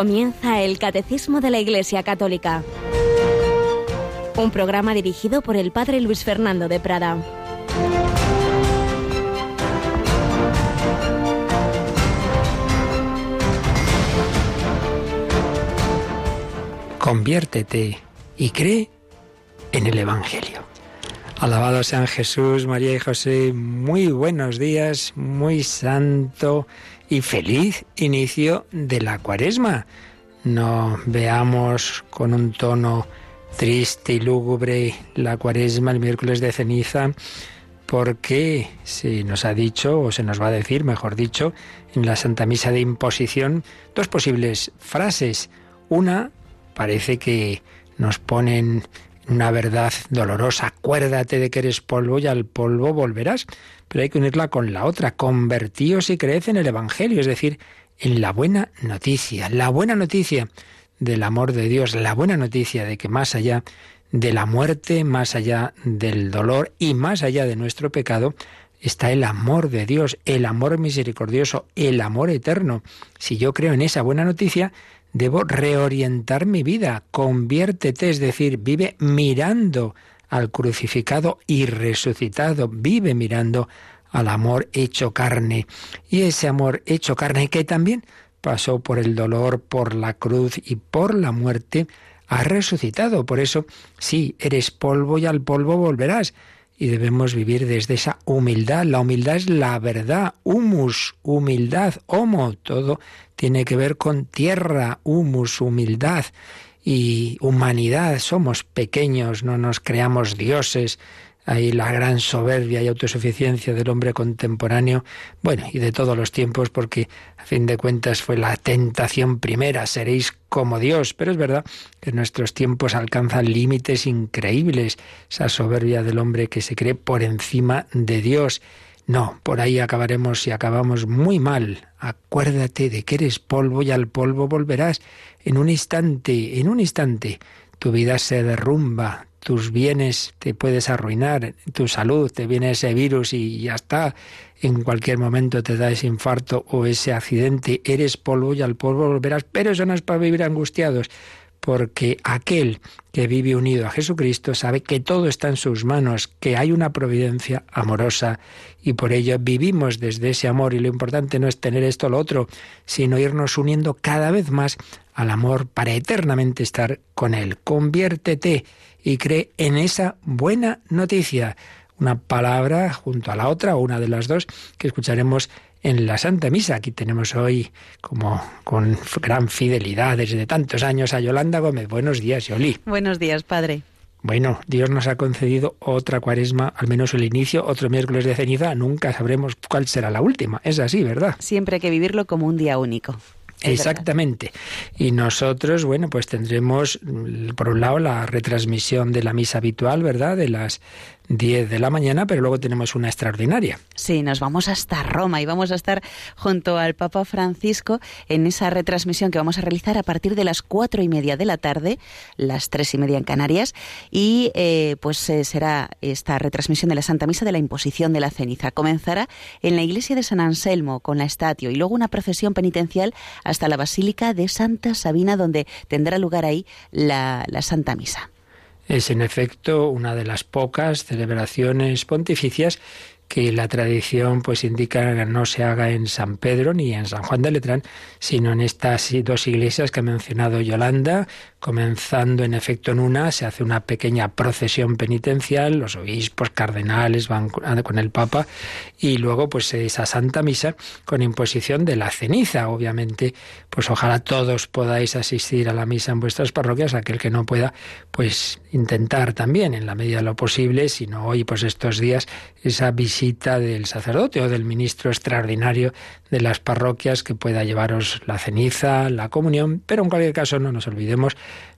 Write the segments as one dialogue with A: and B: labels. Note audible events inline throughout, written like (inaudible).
A: Comienza el Catecismo de la Iglesia Católica. Un programa dirigido por el Padre Luis Fernando de Prada.
B: Conviértete y cree en el Evangelio. Alabado sean Jesús, María y José. Muy buenos días, muy santo y feliz inicio de la cuaresma. No veamos con un tono triste y lúgubre la cuaresma el miércoles de ceniza, porque se nos ha dicho, o se nos va a decir, mejor dicho, en la Santa Misa de Imposición, dos posibles frases. Una parece que nos ponen una verdad dolorosa. Acuérdate de que eres polvo y al polvo volverás. Pero hay que unirla con la otra. Convertíos y creed en el Evangelio, es decir, en la buena noticia. La buena noticia del amor de Dios, la buena noticia de que más allá de la muerte, más allá del dolor y más allá de nuestro pecado, está el amor de Dios, el amor misericordioso, el amor eterno. Si yo creo en esa buena noticia, Debo reorientar mi vida. Conviértete, es decir, vive mirando al crucificado y resucitado. Vive mirando al amor hecho carne. Y ese amor hecho carne que también pasó por el dolor, por la cruz y por la muerte, ha resucitado. Por eso, sí, eres polvo y al polvo volverás y debemos vivir desde esa humildad. La humildad es la verdad, humus, humildad, homo, todo tiene que ver con tierra, humus, humildad y humanidad. Somos pequeños, no nos creamos dioses, hay la gran soberbia y autosuficiencia del hombre contemporáneo, bueno, y de todos los tiempos, porque a fin de cuentas fue la tentación primera, seréis como Dios, pero es verdad que nuestros tiempos alcanzan límites increíbles, esa soberbia del hombre que se cree por encima de Dios. No, por ahí acabaremos y acabamos muy mal. Acuérdate de que eres polvo y al polvo volverás. En un instante, en un instante, tu vida se derrumba, tus bienes te puedes arruinar, tu salud, te viene ese virus y ya está. En cualquier momento te da ese infarto o ese accidente, eres polvo y al polvo volverás, pero eso no es para vivir angustiados, porque aquel que vive unido a Jesucristo sabe que todo está en sus manos, que hay una providencia amorosa y por ello vivimos desde ese amor y lo importante no es tener esto o lo otro, sino irnos uniendo cada vez más al amor para eternamente estar con Él. Conviértete y cree en esa buena noticia. Una palabra junto a la otra, o una de las dos, que escucharemos en la Santa Misa. Aquí tenemos hoy, como con gran fidelidad desde tantos años, a Yolanda Gómez. Buenos días, Yoli.
C: Buenos días, Padre.
B: Bueno, Dios nos ha concedido otra cuaresma, al menos el inicio, otro miércoles de ceniza. Nunca sabremos cuál será la última. Es así, ¿verdad?
C: Siempre hay que vivirlo como un día único.
B: Exactamente. Y nosotros, bueno, pues tendremos, por un lado, la retransmisión de la misa habitual, ¿verdad? De las 10 de la mañana, pero luego tenemos una extraordinaria.
C: Sí, nos vamos hasta Roma y vamos a estar junto al Papa Francisco en esa retransmisión que vamos a realizar a partir de las cuatro y media de la tarde, las tres y media en Canarias, y eh, pues eh, será esta retransmisión de la Santa Misa de la Imposición de la Ceniza. Comenzará en la iglesia de San Anselmo con la estatio y luego una procesión penitencial hasta la Basílica de Santa Sabina, donde tendrá lugar ahí la Santa Misa.
B: Es en efecto una de las pocas celebraciones pontificias que la tradición pues indica que no se haga en San Pedro ni en San Juan de Letrán, sino en estas dos iglesias que ha mencionado Yolanda, comenzando en efecto en una, se hace una pequeña procesión penitencial, los obispos, cardenales van con el Papa y luego pues esa Santa Misa con imposición de la ceniza, obviamente, pues ojalá todos podáis asistir a la misa en vuestras parroquias, aquel que no pueda, pues intentar también en la medida de lo posible, si no hoy pues estos días esa visita del sacerdote o del ministro extraordinario de las parroquias que pueda llevaros la ceniza, la comunión, pero en cualquier caso no nos olvidemos,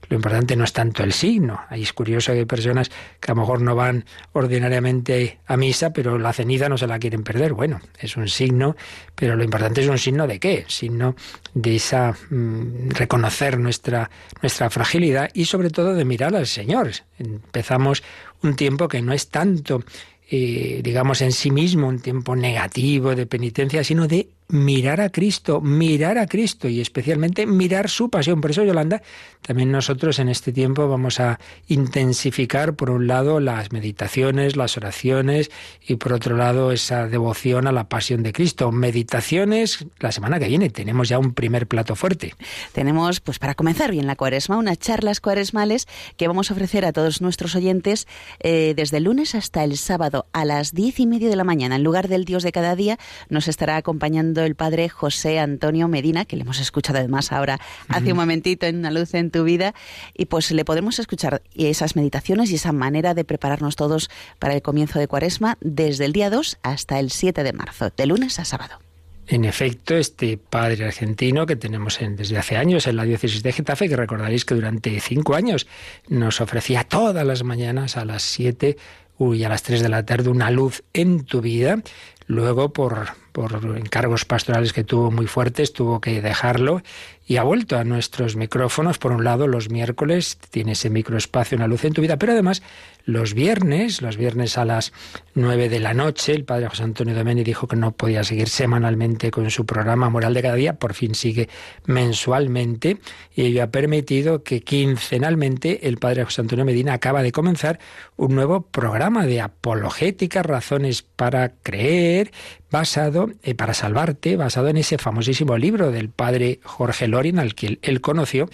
B: lo importante no es tanto el signo. Ahí es curioso que hay personas que a lo mejor no van ordinariamente a misa, pero la ceniza no se la quieren perder. Bueno, es un signo, pero lo importante es un signo de qué? Signo de esa mm, reconocer nuestra, nuestra fragilidad y sobre todo de mirar al Señor. Empezamos un tiempo que no es tanto digamos, en sí mismo un tiempo negativo de penitencia, sino de mirar a Cristo, mirar a Cristo y especialmente mirar su pasión. Por eso, Yolanda, también nosotros en este tiempo vamos a intensificar, por un lado, las meditaciones, las oraciones y por otro lado, esa devoción a la pasión de Cristo. Meditaciones la semana que viene. Tenemos ya un primer plato fuerte.
C: Tenemos, pues para comenzar bien la cuaresma, unas charlas cuaresmales que vamos a ofrecer a todos nuestros oyentes eh, desde el lunes hasta el sábado a las diez y media de la mañana. En lugar del Dios de cada día, nos estará acompañando el padre José Antonio Medina, que le hemos escuchado además ahora hace un momentito en Una luz en tu vida, y pues le podemos escuchar esas meditaciones y esa manera de prepararnos todos para el comienzo de Cuaresma desde el día 2 hasta el 7 de marzo, de lunes a sábado.
B: En efecto, este padre argentino que tenemos desde hace años en la diócesis de Getafe, que recordaréis que durante cinco años nos ofrecía todas las mañanas a las siete y a las tres de la tarde una luz en tu vida, luego por por encargos pastorales que tuvo muy fuertes, tuvo que dejarlo y ha vuelto a nuestros micrófonos. Por un lado, los miércoles tiene ese microespacio, una luz en tu vida, pero además los viernes, los viernes a las nueve de la noche, el padre José Antonio Domeni dijo que no podía seguir semanalmente con su programa Moral de cada día, por fin sigue mensualmente y ello ha permitido que quincenalmente el padre José Antonio Medina acaba de comenzar un nuevo programa de apologética, razones para creer, basado, eh, para salvarte, basado en ese famosísimo libro del padre Jorge Lorin, al que él conoció,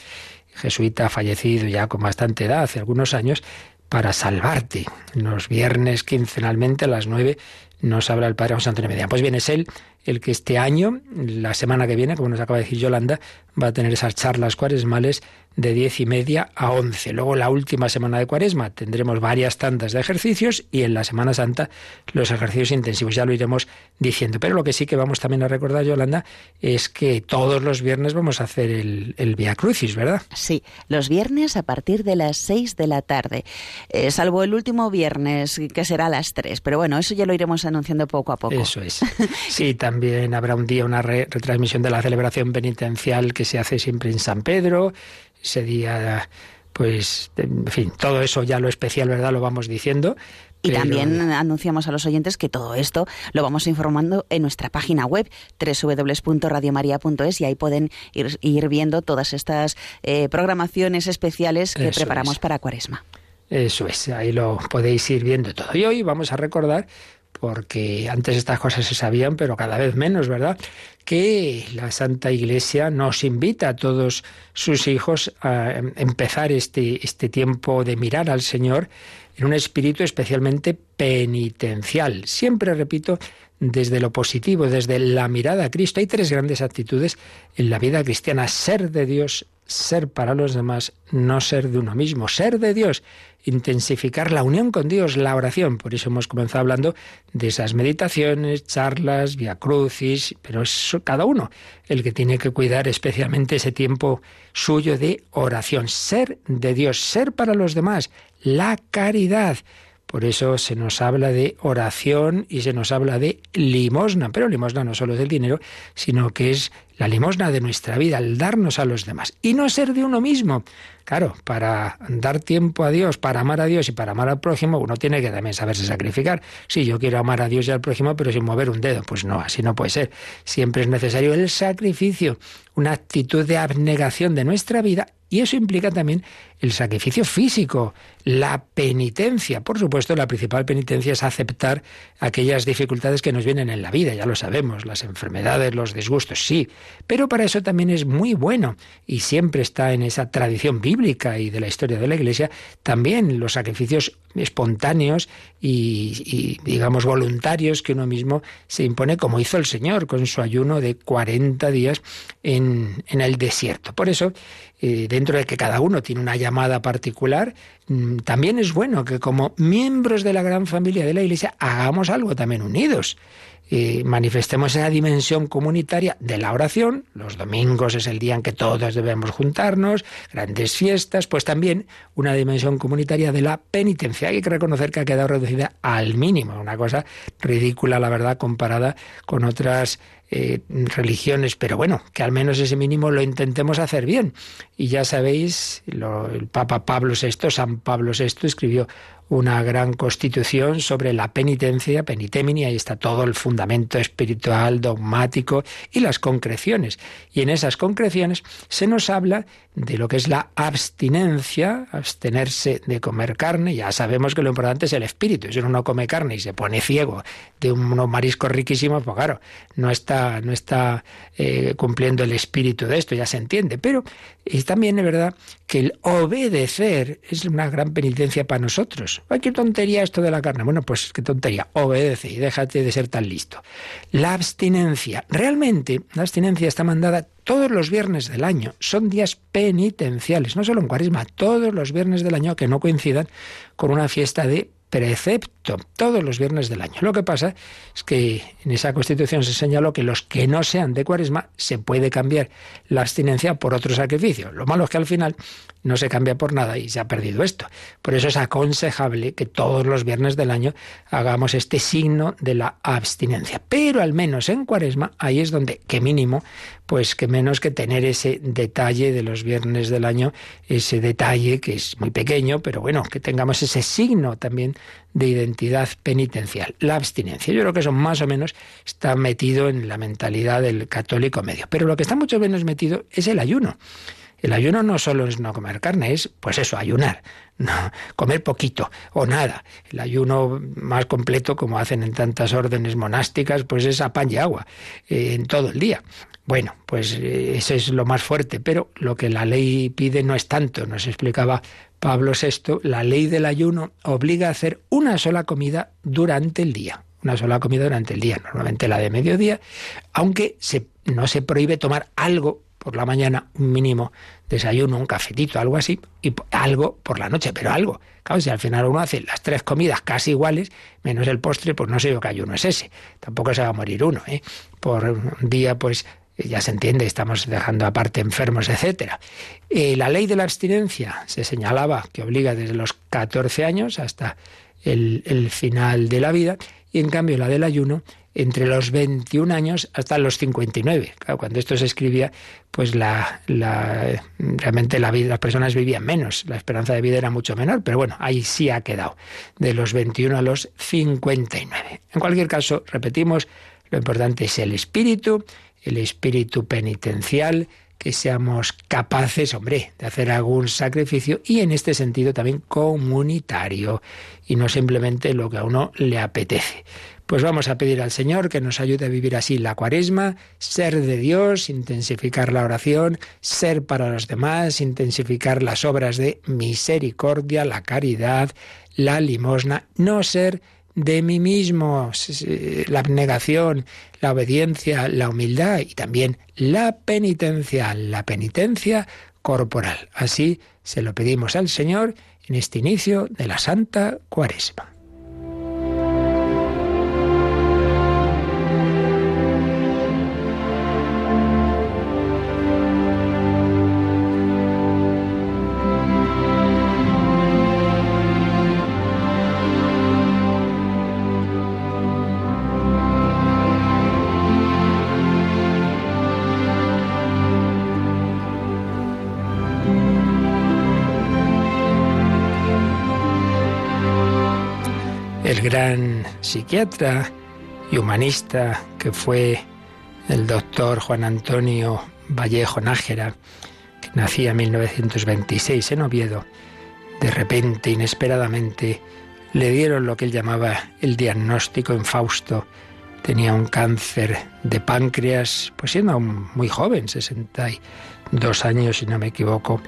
B: jesuita fallecido ya con bastante edad, hace algunos años, para salvarte. Los viernes quincenalmente a las nueve nos habla el padre José Antonio Medina. Pues bien, es él el que este año, la semana que viene, como nos acaba de decir Yolanda, va a tener esas charlas cuaresmales de diez y media a once. Luego la última semana de cuaresma tendremos varias tandas de ejercicios y en la Semana Santa los ejercicios intensivos. Ya lo iremos diciendo. Pero lo que sí que vamos también a recordar, Yolanda, es que todos los viernes vamos a hacer el, el Via Crucis, ¿verdad?
C: Sí, los viernes a partir de las seis de la tarde. Eh, salvo el último viernes, que será a las tres. Pero bueno, eso ya lo iremos anunciando poco a poco.
B: Eso es. Sí, también habrá un día una retransmisión de la celebración penitencial que se hace siempre en San Pedro ese día, pues, en fin, todo eso ya lo especial, ¿verdad? Lo vamos diciendo.
C: Y también anunciamos a los oyentes que todo esto lo vamos informando en nuestra página web www.radiomaria.es y ahí pueden ir, viendo todas estas eh, programaciones especiales que preparamos para Cuaresma.
B: Eso es, ahí lo podéis ir viendo todo. Y hoy vamos a recordar porque antes estas cosas se sabían, pero cada vez menos, ¿verdad? Que la Santa Iglesia nos invita a todos sus hijos a empezar este, este tiempo de mirar al Señor en un espíritu especialmente penitencial. Siempre repito, desde lo positivo, desde la mirada a Cristo. Hay tres grandes actitudes en la vida cristiana. Ser de Dios, ser para los demás, no ser de uno mismo. Ser de Dios intensificar la unión con Dios, la oración. Por eso hemos comenzado hablando de esas meditaciones, charlas, via crucis, pero es cada uno el que tiene que cuidar especialmente ese tiempo suyo de oración. Ser de Dios, ser para los demás, la caridad. Por eso se nos habla de oración y se nos habla de limosna, pero limosna no solo es del dinero, sino que es la limosna de nuestra vida, el darnos a los demás y no ser de uno mismo. Claro, para dar tiempo a Dios, para amar a Dios y para amar al prójimo, uno tiene que también saberse sacrificar. Sí, yo quiero amar a Dios y al prójimo, pero sin mover un dedo. Pues no, así no puede ser. Siempre es necesario el sacrificio, una actitud de abnegación de nuestra vida y eso implica también el sacrificio físico, la penitencia. Por supuesto, la principal penitencia es aceptar aquellas dificultades que nos vienen en la vida, ya lo sabemos, las enfermedades, los disgustos, sí. Pero para eso también es muy bueno y siempre está en esa tradición bíblica y de la historia de la Iglesia también los sacrificios espontáneos y, digamos voluntarios que uno mismo se impone como hizo el Señor con su ayuno de 40 días en, el desierto. Por eso, eh, dentro de que cada uno tiene una llamada particular, mm, también es bueno que como miembros de la gran familia de la Iglesia hagamos algo también unidos y manifestemos esa dimensión comunitaria de la oración. Los domingos es el día en que todos debemos juntarnos, grandes fiestas, pues también una dimensión comunitaria de la penitencia. Hay que reconocer que ha quedado reducida al mínimo, una cosa ridícula, la verdad, comparada con otras eh, religiones, pero bueno, que al menos ese mínimo lo intentemos hacer bien. Y ya sabéis, el Papa Pablo VI, San Pablo VI, escribió una gran constitución sobre la penitencia, penitemini, ahí está todo el fundamento espiritual, dogmático y las concreciones. Y en esas concreciones se nos habla de lo que es la abstinencia, abstenerse de comer carne. Ya sabemos que lo importante es el espíritu. Si uno no come carne y se pone ciego de unos mariscos riquísimos, pues claro, no está, no está eh, cumpliendo el espíritu de esto, ya se entiende. Pero es también es verdad que el obedecer es una gran penitencia para nosotros. ¡Ay, qué tontería esto de la carne! Bueno, pues qué tontería. Obedece y déjate de ser tan listo. La abstinencia. Realmente, la abstinencia está mandada todos los viernes del año. Son días penitenciales, no solo en cuaresma, todos los viernes del año que no coincidan con una fiesta de precepto todos los viernes del año. Lo que pasa es que en esa constitución se señaló que los que no sean de cuaresma se puede cambiar la abstinencia por otro sacrificio. Lo malo es que al final no se cambia por nada y se ha perdido esto. Por eso es aconsejable que todos los viernes del año hagamos este signo de la abstinencia. Pero al menos en cuaresma, ahí es donde, que mínimo, pues que menos que tener ese detalle de los viernes del año, ese detalle que es muy pequeño, pero bueno, que tengamos ese signo también de identidad penitencial, la abstinencia. Yo creo que eso más o menos está metido en la mentalidad del católico medio. Pero lo que está mucho menos metido es el ayuno. El ayuno no solo es no comer carne, es pues eso, ayunar, (laughs) no, comer poquito o nada. El ayuno más completo, como hacen en tantas órdenes monásticas, pues es a pan y agua eh, en todo el día. Bueno, pues eh, eso es lo más fuerte, pero lo que la ley pide no es tanto. Nos explicaba Pablo VI, la ley del ayuno obliga a hacer una sola comida durante el día. Una sola comida durante el día, normalmente la de mediodía, aunque se, no se prohíbe tomar algo por la mañana, un mínimo desayuno, un cafetito, algo así, y algo por la noche, pero algo. Claro, si al final uno hace las tres comidas casi iguales, menos el postre, pues no sé yo qué ayuno es ese. Tampoco se va a morir uno, ¿eh? Por un día, pues ya se entiende, estamos dejando aparte enfermos, etcétera. Eh, la ley de la abstinencia se señalaba que obliga desde los 14 años hasta el, el final de la vida, y en cambio la del ayuno entre los 21 años hasta los 59. Claro, cuando esto se escribía, pues la, la, realmente la vida, las personas vivían menos, la esperanza de vida era mucho menor, pero bueno, ahí sí ha quedado, de los 21 a los 59. En cualquier caso, repetimos, lo importante es el espíritu, el espíritu penitencial, que seamos capaces, hombre, de hacer algún sacrificio y en este sentido también comunitario y no simplemente lo que a uno le apetece. Pues vamos a pedir al Señor que nos ayude a vivir así la cuaresma, ser de Dios, intensificar la oración, ser para los demás, intensificar las obras de misericordia, la caridad, la limosna, no ser de mí mismo, la abnegación, la obediencia, la humildad y también la penitencia, la penitencia corporal. Así se lo pedimos al Señor en este inicio de la Santa Cuaresma. Psiquiatra y humanista que fue el doctor Juan Antonio Vallejo Nájera, que nacía en 1926 en Oviedo, de repente, inesperadamente, le dieron lo que él llamaba el diagnóstico en Fausto. Tenía un cáncer de páncreas, pues siendo muy joven, 62 años si no me equivoco,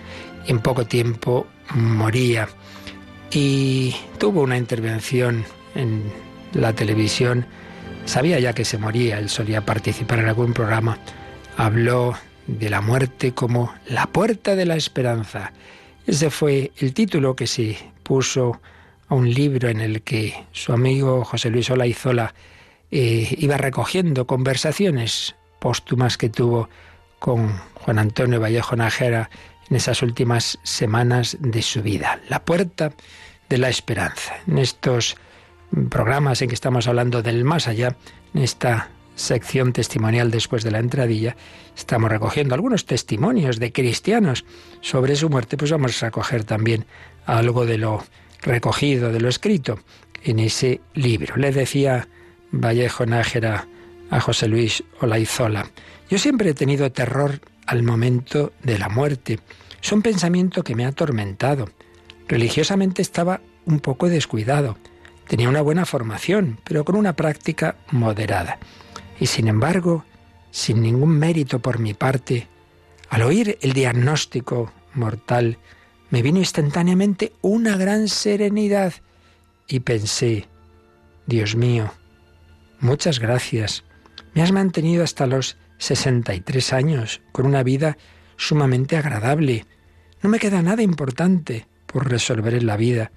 B: y en poco tiempo moría. Y tuvo una intervención en la televisión, sabía ya que se moría, él solía participar en algún programa, habló de la muerte como la puerta de la esperanza. Ese fue el título que se puso a un libro en el que su amigo José Luis Olaizola eh, iba recogiendo conversaciones póstumas que tuvo con Juan Antonio Vallejo Najera en esas últimas semanas de su vida. La puerta de la esperanza. En estos programas en que estamos hablando del más allá, en esta sección testimonial después de la entradilla, estamos recogiendo algunos testimonios de cristianos sobre su muerte, pues vamos a recoger también algo de lo recogido, de lo escrito en ese libro. Le decía Vallejo Nájera a José Luis Olaizola, yo siempre he tenido terror al momento de la muerte. Es un pensamiento que me ha atormentado. Religiosamente estaba un poco descuidado. Tenía una buena formación, pero con una práctica moderada. Y sin embargo, sin ningún mérito por mi parte, al oír el diagnóstico mortal, me vino instantáneamente una gran serenidad y pensé, Dios mío, muchas gracias. Me has mantenido hasta los 63 años con una vida sumamente agradable. No me queda nada importante por resolver en la vida.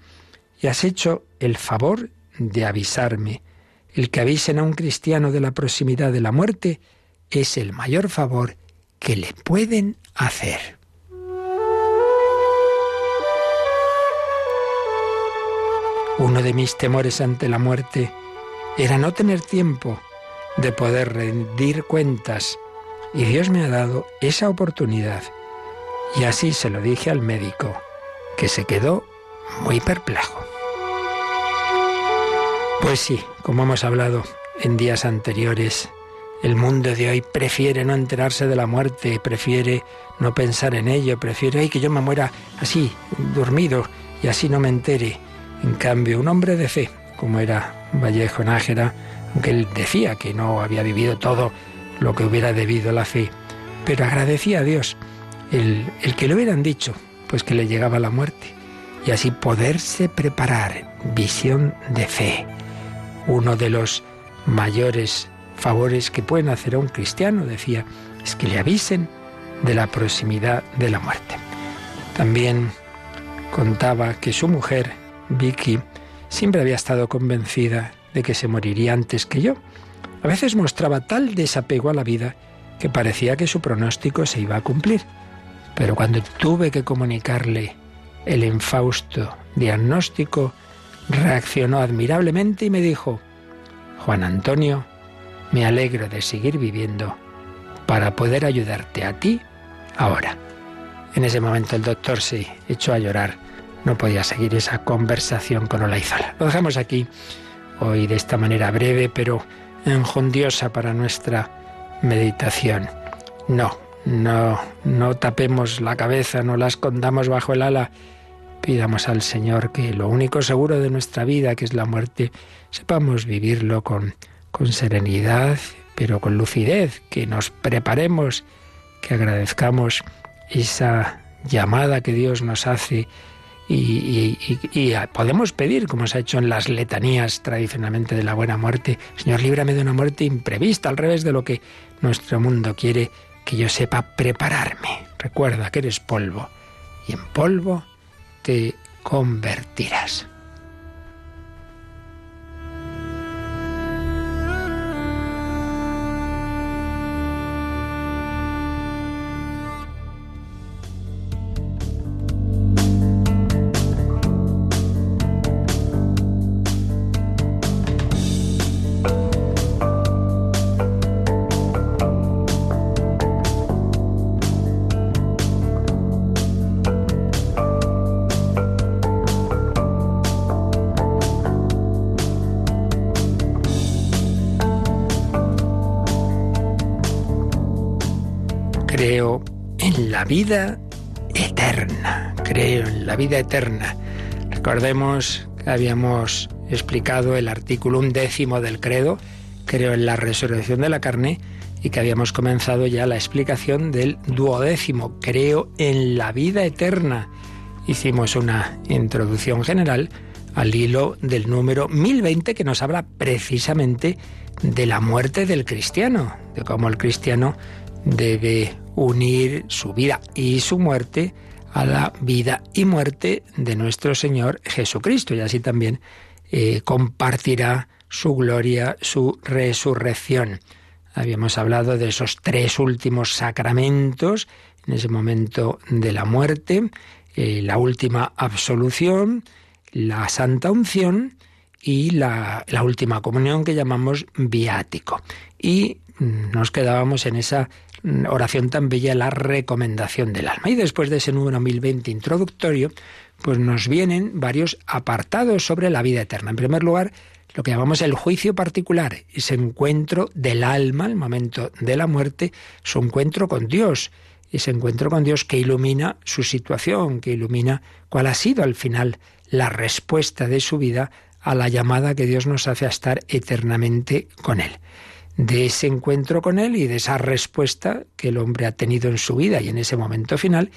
B: Y has hecho el favor de avisarme. El que avisen a un cristiano de la proximidad de la muerte es el mayor favor que le pueden hacer. Uno de mis temores ante la muerte era no tener tiempo de poder rendir cuentas y Dios me ha dado esa oportunidad. Y así se lo dije al médico, que se quedó muy perplejo. Pues sí, como hemos hablado en días anteriores, el mundo de hoy prefiere no enterarse de la muerte, prefiere no pensar en ello, prefiere Ay, que yo me muera así, dormido, y así no me entere. En cambio, un hombre de fe, como era Vallejo Nájera, aunque él decía que no había vivido todo lo que hubiera debido la fe, pero agradecía a Dios el, el que le hubieran dicho, pues que le llegaba la muerte, y así poderse preparar, visión de fe, uno de los mayores favores que pueden hacer a un cristiano, decía, es que le avisen de la proximidad de la muerte. También contaba que su mujer, Vicky siempre había estado convencida de que se moriría antes que yo. A veces mostraba tal desapego a la vida que parecía que su pronóstico se iba a cumplir. Pero cuando tuve que comunicarle el infausto diagnóstico, reaccionó admirablemente y me dijo, Juan Antonio, me alegro de seguir viviendo para poder ayudarte a ti ahora. En ese momento el doctor se echó a llorar no podía seguir esa conversación con Olaizola. Lo dejamos aquí hoy de esta manera breve, pero enjundiosa para nuestra meditación. No, no, no tapemos la cabeza, no la escondamos bajo el ala. Pidamos al Señor que lo único seguro de nuestra vida, que es la muerte, sepamos vivirlo con, con serenidad, pero con lucidez, que nos preparemos, que agradezcamos esa llamada que Dios nos hace y, podemos pedir, como se ha hecho en las letanías tradicionalmente de la buena muerte, Señor, líbrame de una muerte imprevista, al revés de lo que nuestro mundo quiere que yo sepa prepararme. Recuerda que eres polvo y en polvo te convertirás. Vida eterna. Creo en la vida eterna. Recordemos que habíamos explicado el artículo undécimo del credo, creo en la resurrección de la carne, y que habíamos comenzado ya la explicación del duodécimo, creo en la vida eterna. Hicimos una introducción general al hilo del número 1020 que nos habla precisamente de la muerte del cristiano, de cómo el cristiano debe unir su vida y su muerte a la vida y muerte de nuestro Señor Jesucristo y así también eh, compartirá su gloria, su resurrección. Habíamos hablado de esos tres últimos sacramentos en ese momento de la muerte, eh, la última absolución, la santa unción y la, la última comunión que llamamos viático. Y nos quedábamos en esa oración tan bella, la recomendación del alma. Y después de ese número 1020 introductorio, pues nos vienen varios apartados sobre la vida eterna. En primer lugar, lo que llamamos el juicio particular, ese encuentro del alma, el momento de la muerte, su encuentro con Dios, ese encuentro con Dios que ilumina su situación, que ilumina cuál ha sido al final la respuesta de su vida a la llamada que Dios nos hace a estar eternamente con Él. De ese encuentro con Él y de esa respuesta que el hombre ha tenido en su vida y en ese momento final,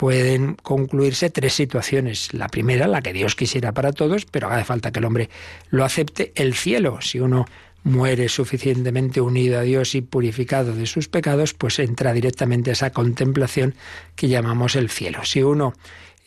B: pueden concluirse tres situaciones. La primera, la que Dios quisiera para todos, pero hace falta que el hombre lo acepte, el cielo. Si uno muere suficientemente unido a Dios y purificado de sus pecados, pues entra directamente a esa contemplación que llamamos el cielo. Si uno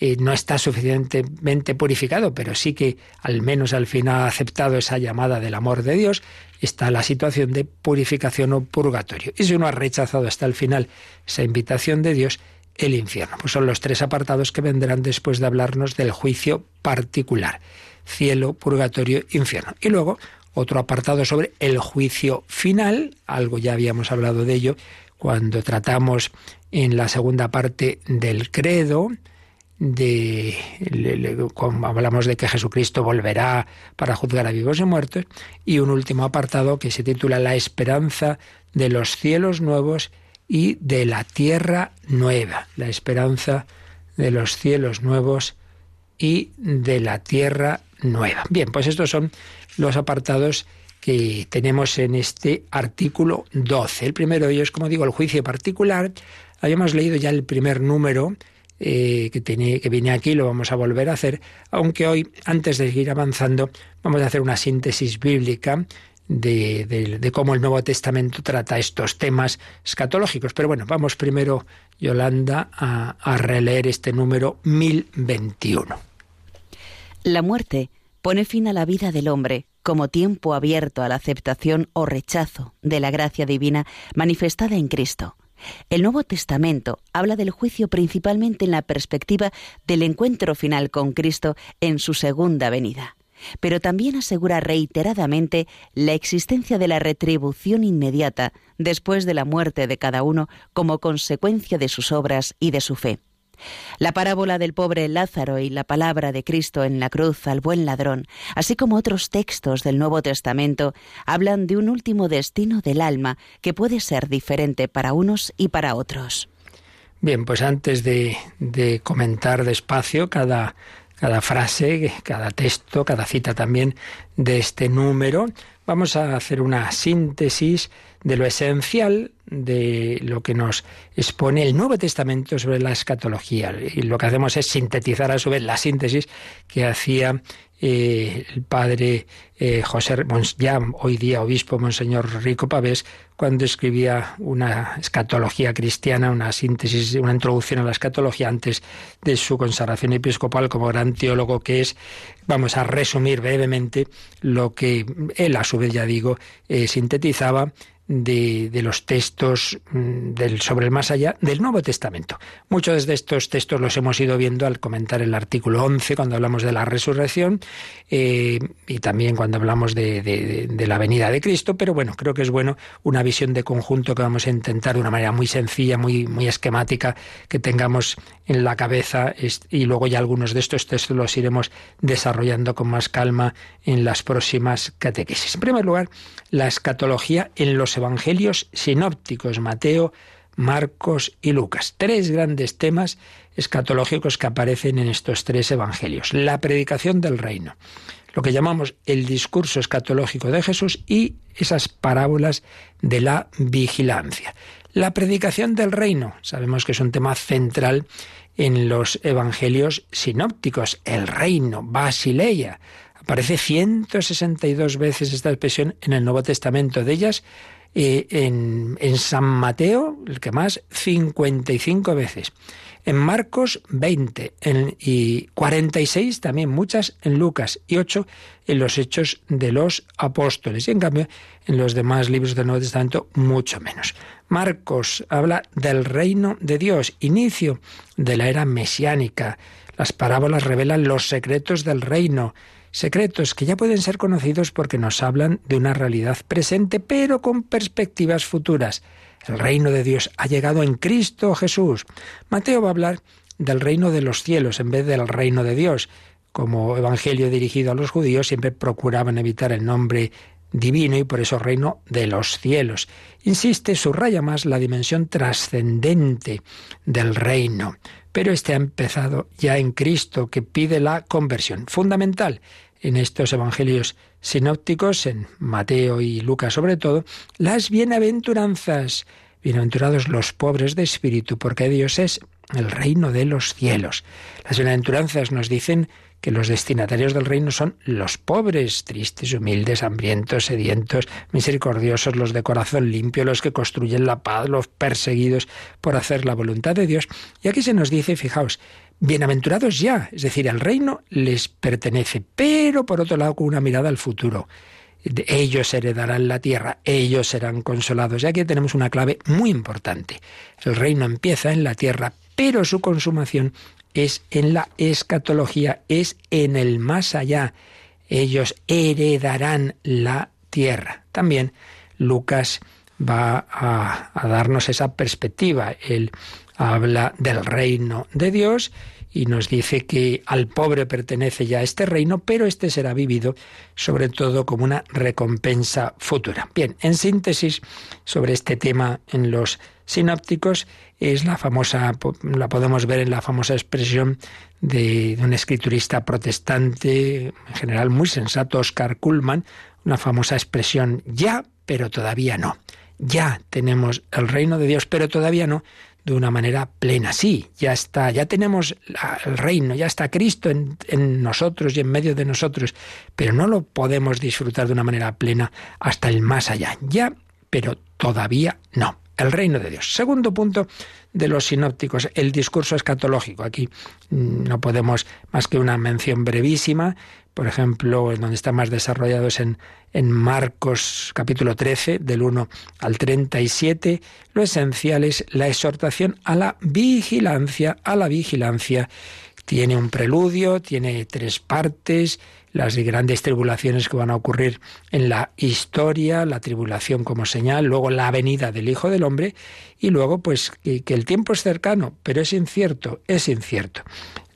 B: eh, no está suficientemente purificado, pero sí que al menos al final ha aceptado esa llamada del amor de Dios, está la situación de purificación o purgatorio. Y si uno ha rechazado hasta el final esa invitación de Dios, el infierno. Pues son los tres apartados que vendrán después de hablarnos del juicio particular. Cielo, purgatorio, infierno. Y luego otro apartado sobre el juicio final, algo ya habíamos hablado de ello cuando tratamos en la segunda parte del credo, de hablamos de que Jesucristo volverá para juzgar a vivos y muertos, y un último apartado que se titula La esperanza de los cielos nuevos y de la tierra nueva, la esperanza de los cielos nuevos y de la tierra nueva. Bien, pues estos son los apartados que tenemos en este artículo 12. El primero de ellos, como digo, el juicio particular. Habíamos leído ya el primer número eh, que, que viene aquí, lo vamos a volver a hacer, aunque hoy, antes de seguir avanzando, vamos a hacer una síntesis bíblica de, cómo el Nuevo Testamento trata estos temas escatológicos. Pero bueno, vamos primero, Yolanda, a, a releer este número 1021.
C: La muerte pone fin a la vida del hombre como tiempo abierto a la aceptación o rechazo de la gracia divina manifestada en Cristo. El Nuevo Testamento habla del juicio principalmente en la perspectiva del encuentro final con Cristo en su segunda venida pero también asegura reiteradamente la existencia de la retribución inmediata después de la muerte de cada uno como consecuencia de sus obras y de su fe. La parábola del pobre Lázaro y la palabra de Cristo en la cruz al buen ladrón, así como otros textos del Nuevo Testamento, hablan de un último destino del alma que puede ser diferente para unos y para otros.
B: Bien, pues antes de, de comentar despacio cada cada frase, cada texto, cada cita también de este número. Vamos a hacer una síntesis de lo esencial de lo que nos expone el Nuevo Testamento sobre la escatología. Y lo que hacemos es sintetizar a su vez la síntesis que hacía eh, el padre eh, José, ya hoy día obispo Monseñor Rico Pavés, cuando escribía una escatología cristiana, una síntesis, una introducción a la escatología antes de su consagración episcopal como gran teólogo que es, vamos a resumir brevemente lo que él a su vez ya digo eh, sintetizaba de, los textos mm, sobre el más allá del Nuevo Testamento. Muchos de estos textos los hemos ido viendo al comentar el artículo 11 cuando hablamos de la resurrección eh, y también cuando hablamos de, de, de, la venida de Cristo, pero bueno, creo que es bueno una visión de conjunto que vamos a intentar de una manera muy sencilla, muy, muy esquemática, que tengamos en la cabeza y luego ya algunos de estos textos los iremos desarrollando con más calma en las próximas catequesis. En primer lugar, la escatología en los evangelios sinópticos, Mateo, Marcos y Lucas. Tres grandes temas escatológicos que aparecen en estos tres evangelios. La predicación del reino, lo que llamamos el discurso escatológico de Jesús y esas parábolas de la vigilancia. La predicación del reino, sabemos que es un tema central en los evangelios sinópticos, el reino, Basileia. Aparece 162 veces esta expresión en el Nuevo Testamento, de ellas en, en San Mateo, el que más, 55 veces en Marcos 20 en, y 46 también muchas en Lucas y 8 en los Hechos de los Apóstoles. Y en cambio en los demás libros del Nuevo Testamento mucho menos. Marcos habla del reino de Dios, inicio de la era mesiánica. Las parábolas revelan los secretos del reino. Secretos que ya pueden ser conocidos porque nos hablan de una realidad presente, pero con perspectivas futuras. El reino de Dios ha llegado en Cristo Jesús. Mateo va a hablar del reino de los cielos en vez del reino de Dios. Como evangelio dirigido a los judíos, siempre procuraban evitar el nombre divino y por eso reino de los cielos. Insiste, subraya más la dimensión trascendente del reino. Pero este ha empezado ya en Cristo, que pide la conversión. Fundamental en estos evangelios sinópticos, en Mateo y Lucas sobre todo, las bienaventuranzas. Bienaventurados los pobres de espíritu, porque Dios es el reino de los cielos. Las bienaventuranzas nos dicen que los destinatarios del reino son los pobres, tristes, humildes, hambrientos, sedientos, misericordiosos, los de corazón limpio, los que construyen la paz, los perseguidos por hacer la voluntad de Dios. Y aquí se nos dice, fijaos, bienaventurados ya, es decir, el reino les pertenece, pero por otro lado con una mirada al futuro. Ellos heredarán la tierra, ellos serán consolados. Y aquí tenemos una clave muy importante. El reino empieza en la tierra, pero su consumación es en la escatología, es en el más allá. Ellos heredarán la tierra. También Lucas va a, darnos esa perspectiva. Él habla del reino de Dios y nos dice que al pobre pertenece ya este reino, pero este será vivido sobre todo como una recompensa futura. Bien, en síntesis sobre este tema en los sinópticos es la famosa, la podemos ver en la famosa expresión de, un escriturista protestante, en general muy sensato, Oscar Kuhlmann, una famosa expresión ya, pero todavía no. Ya tenemos el reino de Dios, pero todavía no de una manera plena. Sí, ya está, ya tenemos el reino, ya está Cristo en, en, nosotros y en medio de nosotros, pero no lo podemos disfrutar de una manera plena hasta el más allá. Ya, pero todavía no el reino de Dios. Segundo punto de los sinópticos, el discurso escatológico. Aquí mm, no podemos más que una mención brevísima, por ejemplo, en donde está más desarrollado es en, en Marcos capítulo 13, del 1 al 37. Lo esencial es la exhortación a la vigilancia, a la vigilancia. Tiene un preludio, tiene tres partes, las grandes tribulaciones que van a ocurrir en la historia, la tribulación como señal, luego la venida del Hijo del Hombre y luego pues que, el tiempo es cercano, pero es incierto, es incierto.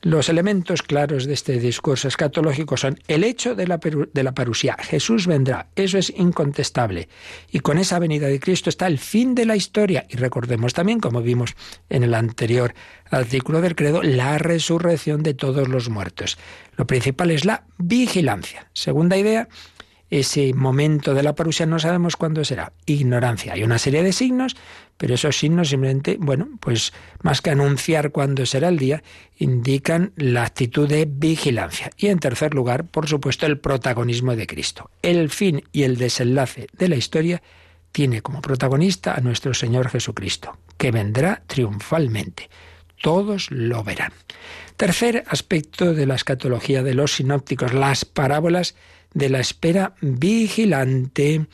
B: Los elementos claros de este discurso escatológico son el hecho de la, de la parusía. Jesús vendrá, eso es incontestable. Y con esa venida de Cristo está el fin de la historia. Y recordemos también, como vimos en el anterior artículo del credo, la resurrección de todos los muertos. Lo principal es la vigilancia. Segunda idea, ese momento de la parusia no sabemos cuándo será. Ignorancia. Hay una serie de signos, pero esos signos simplemente, bueno, pues más que anunciar cuándo será el día, indican la actitud de vigilancia. Y en tercer lugar, por supuesto, el protagonismo de Cristo. El fin y el desenlace de la historia tiene como protagonista a nuestro Señor Jesucristo, que vendrá triunfalmente. Todos lo verán. Tercer aspecto de la escatología de los sinópticos, las parábolas de la espera vigilante.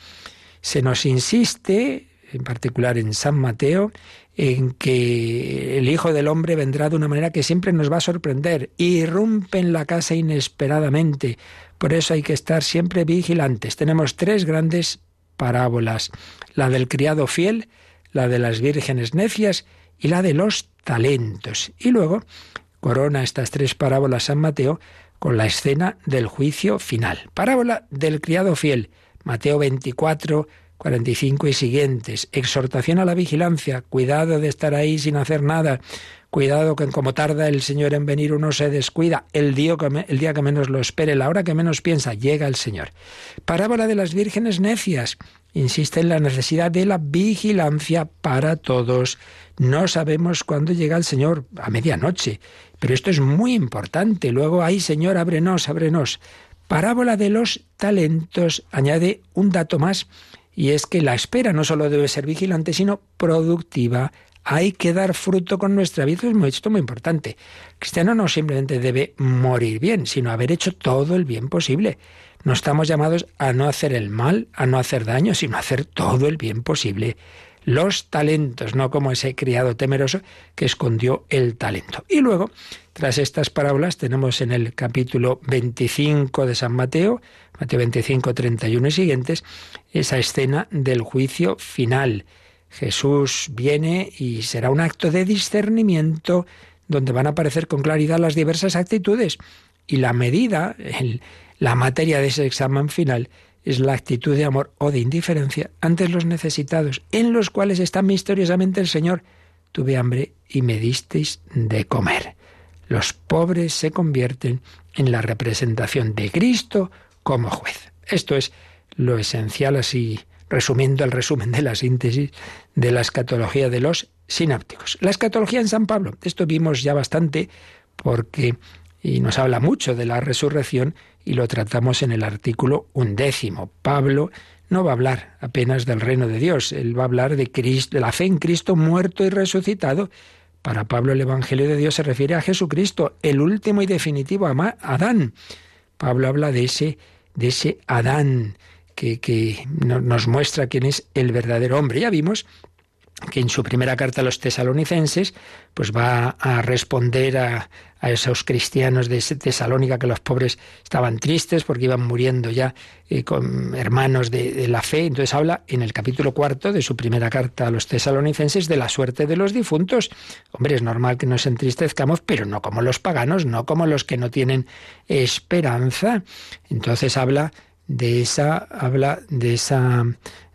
B: Se nos insiste, en particular en San Mateo, en que el Hijo del Hombre vendrá de una manera que siempre nos va a sorprender, irrumpe en la casa inesperadamente. Por eso hay que estar siempre vigilantes. Tenemos tres grandes parábolas, la del criado fiel, la de las vírgenes necias y la de los talentos. Y luego corona estas tres parábolas San Mateo con la escena del juicio final. Parábola del criado fiel, Mateo 24, 45 y siguientes. Exhortación a la vigilancia, cuidado de estar ahí sin hacer nada, cuidado que como tarda el Señor en venir uno se descuida, el día, que, el día que menos lo espere, la hora que menos piensa, llega el Señor. Parábola de las vírgenes necias, insiste en la necesidad de la vigilancia para todos. No sabemos cuándo llega el Señor, a medianoche, pero esto es muy importante. Luego, ay Señor, ábrenos, ábrenos. Parábola de los talentos añade un dato más, y es que la espera no solo debe ser vigilante, sino productiva. Hay que dar fruto con nuestra vida. Esto es muy importante. Cristiano no simplemente debe morir bien, sino haber hecho todo el bien posible. No estamos llamados a no hacer el mal, a no hacer daño, sino a hacer todo el bien posible. los talentos, no como ese criado temeroso que escondió el talento. Y luego, tras estas parábolas, tenemos en el capítulo 25 de San Mateo, Mateo 25, 31 y siguientes, esa escena del juicio final. Jesús viene y será un acto de discernimiento donde van a aparecer con claridad las diversas actitudes. Y la medida, la materia de ese examen final, es la actitud de amor o de indiferencia ante los necesitados, en los cuales está misteriosamente el Señor. Tuve hambre y me disteis de comer. Los pobres se convierten en la representación de Cristo como juez. Esto es lo esencial, así resumiendo el resumen de la síntesis de la escatología de los sinápticos. La escatología en San Pablo, esto vimos ya bastante porque y nos habla mucho de la resurrección y lo tratamos en el artículo undécimo. Pablo no va a hablar apenas del reino de Dios, él va a hablar de de la fe en Cristo muerto y resucitado. Para Pablo el Evangelio de Dios se refiere a Jesucristo, el último y definitivo Adán. Pablo habla de ese, de ese Adán que, que nos muestra quién es el verdadero hombre. Ya vimos que en su primera carta a los tesalonicenses, pues va a responder a, a esos cristianos de Tesalónica que los pobres estaban tristes porque iban muriendo ya eh, con hermanos de, de, la fe. Entonces habla en el capítulo cuarto de su primera carta a los tesalonicenses de la suerte de los difuntos. Hombre, es normal que nos entristezcamos, pero no como los paganos, no como los que no tienen esperanza. Entonces habla de esa, habla de esa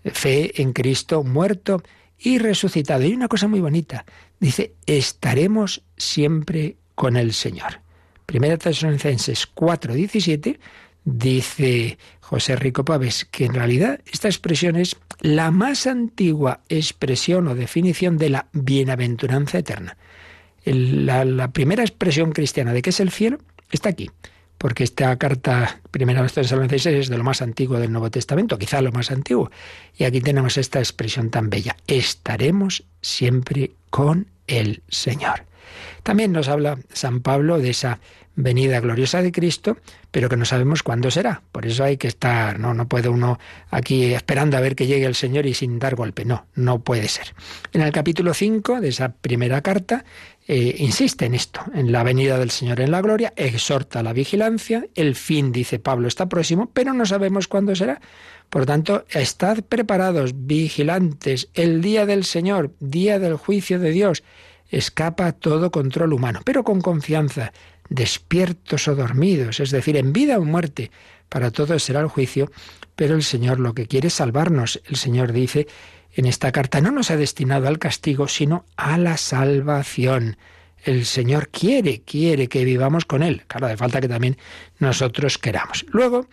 B: fe en Cristo muerto y resucitado. Y una cosa muy bonita, dice, estaremos siempre con el Señor. Primera Tesalonicenses 4:17 dice José Rico Paves que en realidad esta expresión es la más antigua expresión o definición de la bienaventuranza eterna. La, la primera expresión cristiana de qué es el cielo está aquí porque esta carta primera de Tesalonicenses es de lo más antiguo del Nuevo Testamento, quizá lo más antiguo. Y aquí tenemos esta expresión tan bella, estaremos siempre con el Señor. También nos habla San Pablo de esa venida gloriosa de Cristo, pero que no sabemos cuándo será. Por eso hay que estar, no, no puede uno aquí esperando a ver que llegue el Señor y sin dar golpe. No, no puede ser. En el capítulo 5 de esa primera carta eh, insiste en esto, en la venida del Señor en la gloria, exhorta la vigilancia, el fin, dice Pablo, está próximo, pero no sabemos cuándo será. Por tanto, estad preparados, vigilantes, el día del Señor, día del juicio de Dios. Escapa todo control humano, pero con confianza, despiertos o dormidos, es decir, en vida o muerte. Para todos será el juicio, pero el Señor lo que quiere es salvarnos. El Señor dice en esta carta no nos ha destinado al castigo, sino a la salvación. El Señor quiere, quiere que vivamos con Él. Claro, de falta que también nosotros queramos. Luego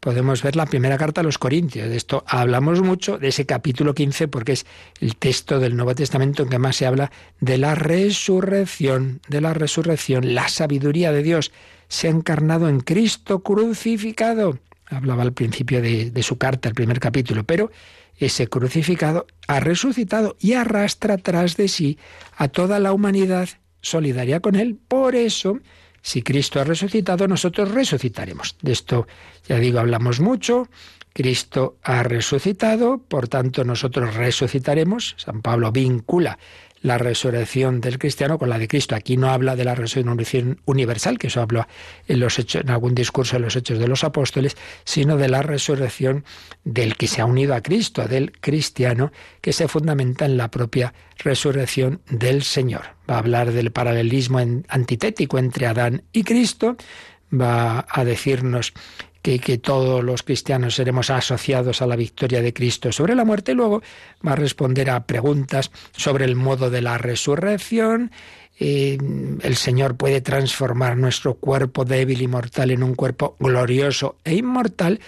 B: podemos ver la primera carta a los Corintios. De esto hablamos mucho, de ese capítulo 15, porque es el texto del Nuevo Testamento en que más se habla de la resurrección, de la resurrección. La sabiduría de Dios se ha encarnado en Cristo crucificado. Hablaba al principio de, de su carta, el primer capítulo, pero ese crucificado ha resucitado y arrastra tras de sí a toda la humanidad solidaria con él. Por eso, si Cristo ha resucitado, nosotros resucitaremos. De esto, ya digo, hablamos mucho. Cristo ha resucitado, por tanto nosotros resucitaremos. San Pablo vincula la resurrección del cristiano con la de Cristo. Aquí no habla de la resurrección universal, que eso habla en, los hechos, en algún discurso de los hechos de los apóstoles, sino de la resurrección del que se ha unido a Cristo, del cristiano, que se fundamenta en la propia resurrección del Señor. Va a hablar del paralelismo antitético entre Adán y Cristo, va a decirnos que, todos los cristianos seremos asociados a la victoria de Cristo sobre la muerte. Y luego va a responder a preguntas sobre el modo de la resurrección. Eh, el Señor puede transformar nuestro cuerpo débil y mortal en un cuerpo glorioso e inmortal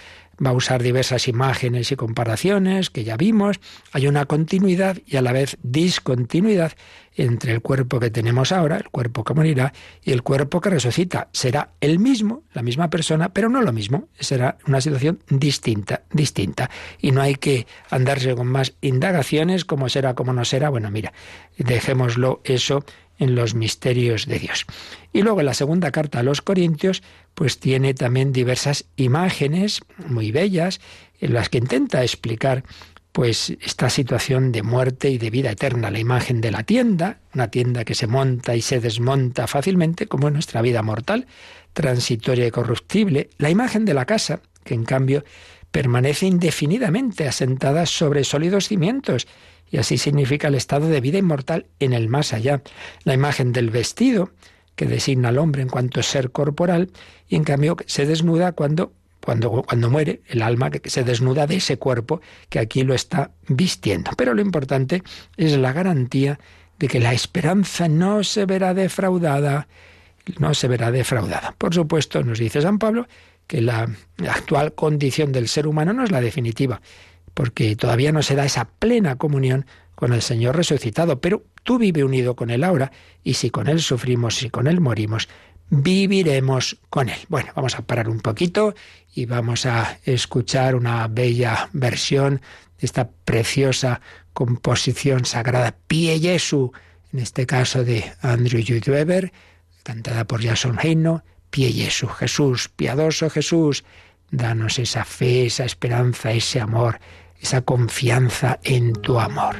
B: va a usar diversas imágenes y comparaciones que ya vimos. Hay una continuidad y a la vez discontinuidad entre el cuerpo que tenemos ahora, el cuerpo que morirá, y el cuerpo que resucita. Será el mismo, la misma persona, pero no lo mismo. Será una situación distinta, distinta. Y no hay que andarse con más indagaciones, como será, como no será. Bueno, mira, dejémoslo eso en los misterios de Dios. Y luego la segunda carta a los Corintios, pues tiene también diversas imágenes muy bellas en las que intenta explicar pues esta situación de muerte y de vida eterna, la imagen de la tienda, una tienda que se monta y se desmonta fácilmente, como es nuestra vida mortal, transitoria y corruptible, la imagen de la casa, que en cambio permanece indefinidamente asentada sobre sólidos cimientos, y así significa el estado de vida inmortal en el más allá, la imagen del vestido, que designa al hombre en cuanto ser corporal, y en cambio se desnuda cuando cuando, cuando muere, el alma que se desnuda de ese cuerpo que aquí lo está vistiendo. Pero lo importante es la garantía de que la esperanza no se verá defraudada, no se verá defraudada. Por supuesto, nos dice San Pablo que la actual condición del ser humano no es la definitiva, porque todavía no se da esa plena comunión con el Señor resucitado, pero tú vive unido con Él ahora, y si con Él sufrimos y con Él morimos, viviremos con Él. Bueno, vamos a parar un poquito y vamos a escuchar una bella versión de esta preciosa composición sagrada Pie Jesu, en este caso de Andrew Lloyd Webber, cantada por Jason Heino, Pie Jesu, Jesús, piadoso Jesús, danos esa fe, esa esperanza, ese amor, esa confianza en tu amor.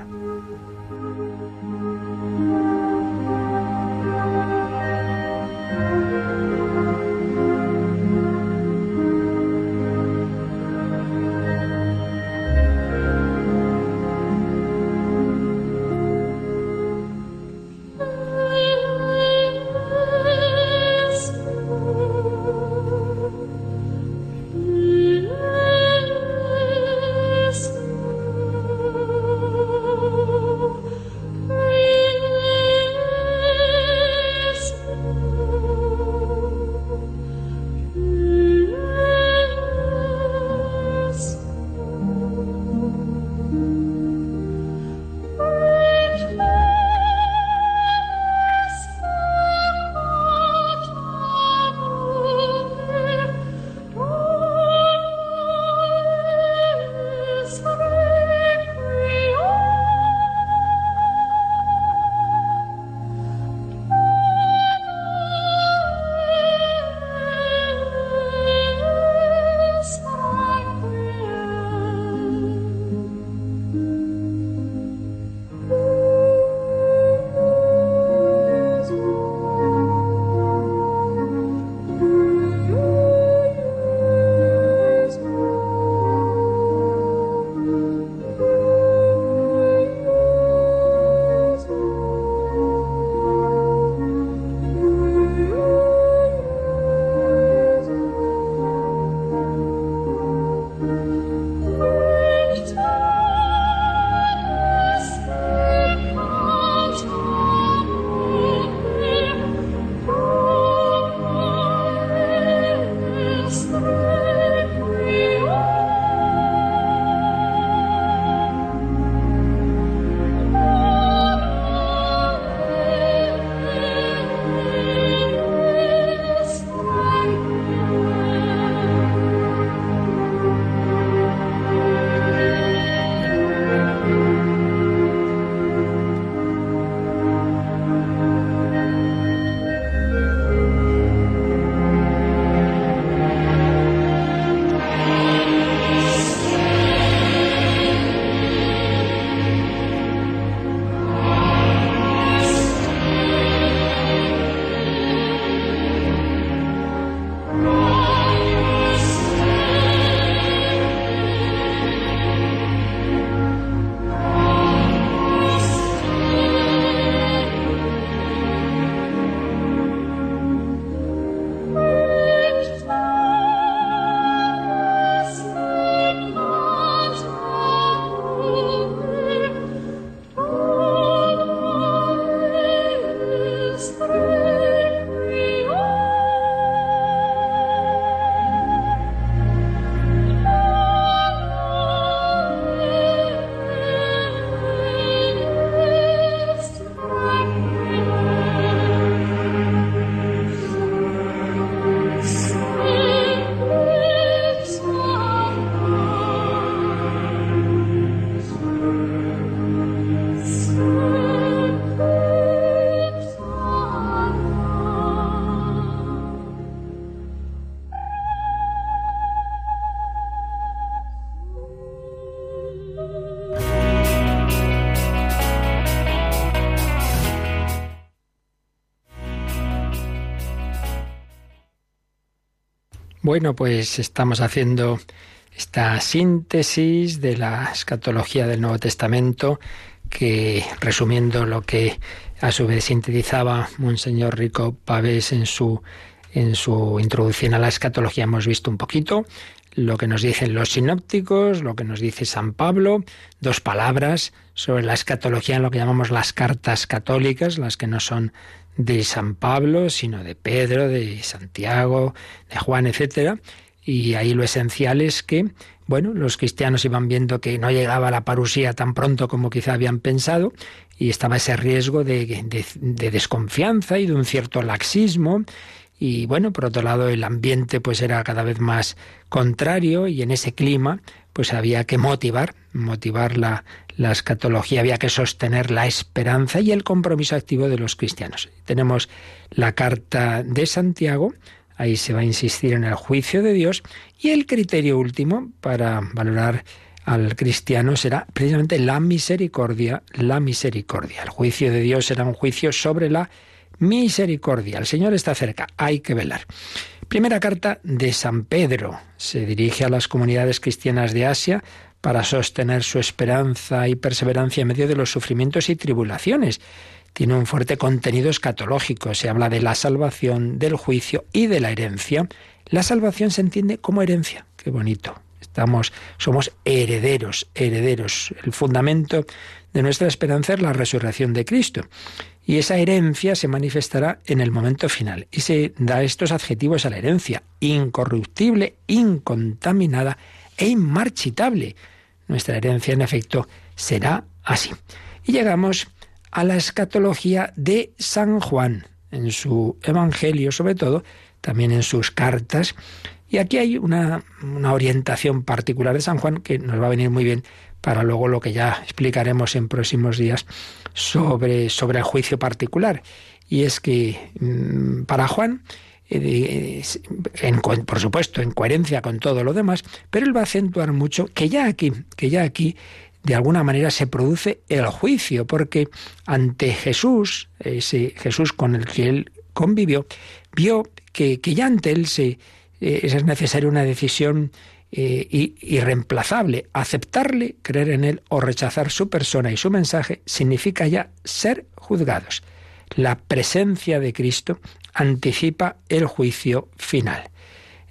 B: Bueno, pues estamos haciendo esta síntesis de la escatología del Nuevo Testamento que, resumiendo lo que a su vez sintetizaba Monseñor Rico Pavés en su, en su introducción a la escatología, hemos visto un poquito lo que nos dicen los sinópticos, lo que nos dice San Pablo, dos palabras sobre la escatología en lo que llamamos las cartas católicas, las que no son de San Pablo, sino de Pedro, de Santiago, de Juan, etcétera. Y ahí lo esencial es que, bueno, los cristianos iban viendo que no llegaba la parusía tan pronto como quizá habían pensado, y estaba ese riesgo de, de, de desconfianza y de un cierto laxismo. Y bueno, por otro lado, el ambiente pues era cada vez más contrario y en ese clima pues había que motivar, motivar la, la escatología, había que sostener la esperanza y el compromiso activo de los cristianos. Tenemos la carta de Santiago, ahí se va a insistir en el juicio de Dios y el criterio último para valorar al cristiano será precisamente la misericordia, la misericordia. El juicio de Dios será un juicio sobre la misericordia. El Señor está cerca, hay que velar. Primera carta de San Pedro. Se dirige a las comunidades cristianas de Asia para sostener su esperanza y perseverancia en medio de los sufrimientos y tribulaciones. Tiene un fuerte contenido escatológico. Se habla de la salvación, del juicio y de la herencia. La salvación se entiende como herencia. Qué bonito. Estamos, somos herederos, herederos. El fundamento de nuestra esperanza es la resurrección de Cristo. Y esa herencia se manifestará en el momento final. Y se da estos adjetivos a la herencia, incorruptible, incontaminada e inmarchitable. Nuestra herencia, en efecto, será así. Y llegamos a la escatología de San Juan, en su Evangelio sobre todo, también en sus cartas. Y aquí hay una, una orientación particular de San Juan que nos va a venir muy bien para luego lo que ya explicaremos en próximos días sobre, sobre el juicio particular. Y es que mm, para Juan, eh, por supuesto, en coherencia con todo lo demás, pero él va a acentuar mucho que ya aquí, que ya aquí de alguna manera se produce el juicio, porque ante Jesús, ese Jesús con el que él convivió, vio que, que ya ante él se, eh, es necesaria una decisión eh, irreemplazable. Aceptarle, creer en él o rechazar su persona y su mensaje significa ya ser juzgados. La presencia de Cristo anticipa el juicio final.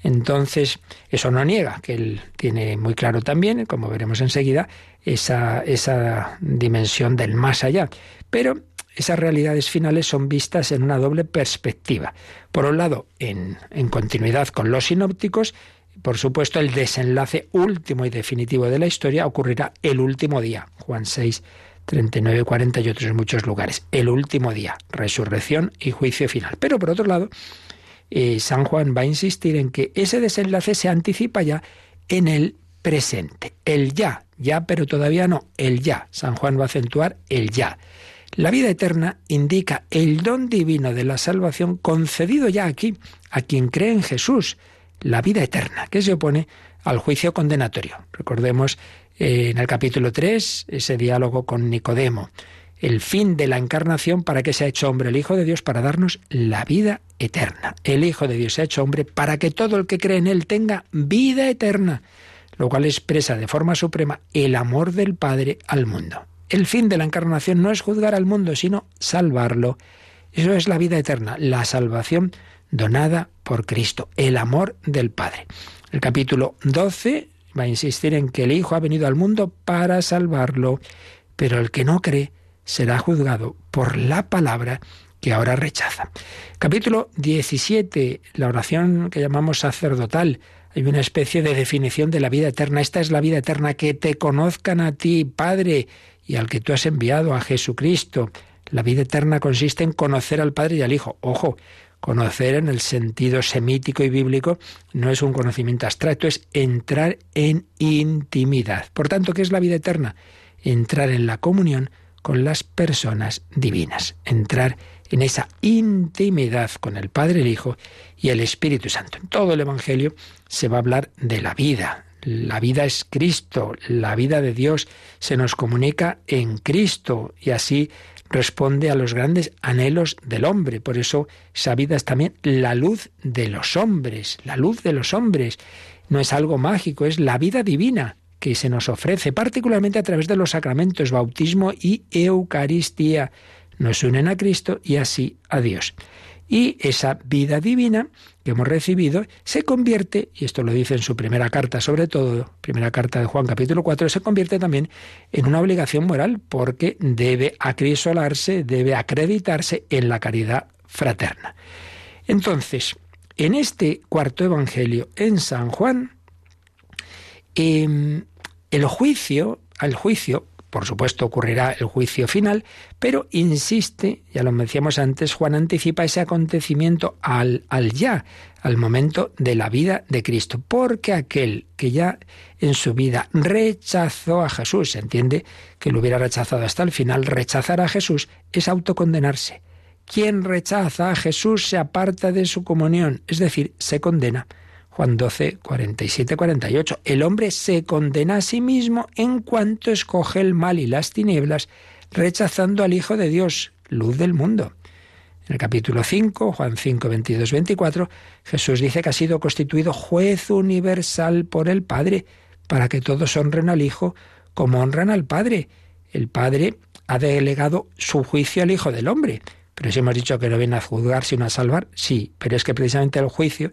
B: Entonces, eso no niega, que él tiene muy claro también, como veremos enseguida, esa, esa dimensión del más allá. Pero esas realidades finales son vistas en una doble perspectiva. Por un lado, en, en continuidad con los sinópticos, por supuesto, el desenlace último y definitivo de la historia ocurrirá el último día. Juan 6, 39, 40 y otros muchos lugares. El último día, resurrección y juicio final. Pero por otro lado, eh, San Juan va a insistir en que ese desenlace se anticipa ya en el presente. El ya, ya, pero todavía no, el ya. San Juan va a acentuar el ya. La vida eterna indica el don divino de la salvación concedido ya aquí a quien cree en Jesús la vida eterna, que se opone al juicio condenatorio. Recordemos en el capítulo 3 ese diálogo con Nicodemo, el fin de la encarnación para que se ha hecho hombre el Hijo de Dios para darnos la vida eterna. El Hijo de Dios se ha hecho hombre para que todo el que cree en Él tenga vida eterna, lo cual expresa de forma suprema el amor del Padre al mundo. El fin de la encarnación no es juzgar al mundo, sino salvarlo. Eso es la vida eterna, la salvación donada por Cristo, el amor del Padre. El capítulo 12 va a insistir en que el Hijo ha venido al mundo para salvarlo, pero el que no cree será juzgado por la palabra que ahora rechaza. Capítulo 17, la oración que llamamos sacerdotal. Hay una especie de definición de la vida eterna. Esta es la vida eterna, que te conozcan a ti, Padre, y al que tú has enviado, a Jesucristo. La vida eterna consiste en conocer al Padre y al Hijo. Ojo, Conocer en el sentido semítico y bíblico no es un conocimiento abstracto, es entrar en intimidad. Por tanto, ¿qué es la vida eterna? Entrar en la comunión con las personas divinas, entrar en esa intimidad con el Padre, el Hijo y el Espíritu Santo. En todo el Evangelio se va a hablar de la vida. La vida es Cristo, la vida de Dios se nos comunica en Cristo y así responde a los grandes anhelos del hombre. Por eso esa vida es también la luz de los hombres, la luz de los hombres. No es algo mágico, es la vida divina que se nos ofrece, particularmente a través de los sacramentos, bautismo y Eucaristía. Nos unen a Cristo y así a Dios. Y esa vida divina hemos recibido se convierte, y esto lo dice en su primera carta sobre todo, primera carta de Juan capítulo 4, se convierte también en una obligación moral porque debe acrisolarse, debe acreditarse en la caridad fraterna. Entonces, en este cuarto evangelio en San Juan, em, el juicio, al juicio, por supuesto ocurrirá el juicio final, pero insiste, ya lo mencionamos antes, Juan anticipa ese acontecimiento al, al ya, al momento de la vida de Cristo, porque aquel que ya en su vida rechazó a Jesús, se entiende que lo hubiera rechazado hasta el final, rechazar a Jesús es autocondenarse. Quien rechaza a Jesús se aparta de su comunión, es decir, se condena. Juan 12, 47, 48. El hombre se condena a sí mismo en cuanto escoge el mal y las tinieblas, rechazando al Hijo de Dios, luz del mundo. En el capítulo 5, Juan 5, 22, 24, Jesús dice que ha sido constituido juez universal por el Padre, para que todos honren al Hijo como honran al Padre. El Padre ha delegado su juicio al Hijo del Hombre. Pero si hemos dicho que no viene a juzgar sino a salvar, sí, pero es que precisamente el juicio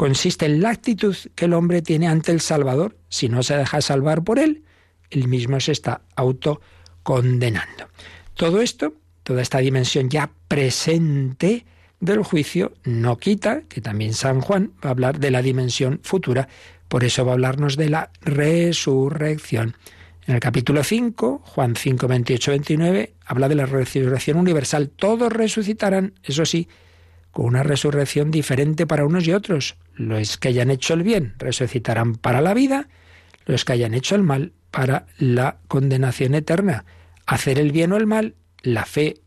B: consiste en la actitud que el hombre tiene ante el Salvador. Si no se deja salvar por él, él mismo se está autocondenando. Todo esto, toda esta dimensión ya presente del juicio, no quita que también San Juan va a hablar de la dimensión futura. Por eso va a hablarnos de la resurrección. En el capítulo 5, Juan 5, 28, 29, habla de la resurrección universal. Todos resucitarán, eso sí, con una resurrección diferente para unos y otros. Los que hayan hecho el bien resucitarán para la vida, los que hayan hecho el mal para la condenación eterna. Hacer el bien o el mal, la fe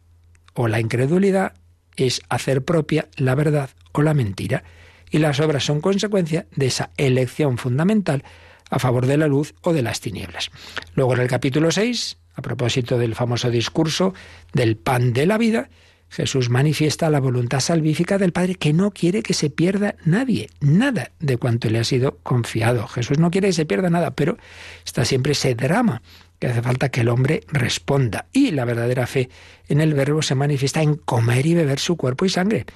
B: o la incredulidad, es hacer propia la verdad o la mentira. Y las obras son consecuencia de esa elección fundamental a favor de la luz o de las tinieblas. Luego en el capítulo 6, a propósito del famoso discurso del pan de la vida, Jesús manifiesta la voluntad salvífica del Padre que no quiere que se pierda nadie, nada de cuanto le ha sido confiado. Jesús no quiere que se pierda nada, pero está siempre ese drama que hace falta que el hombre responda. Y la verdadera fe en el Verbo se manifiesta en comer y beber su cuerpo y sangre.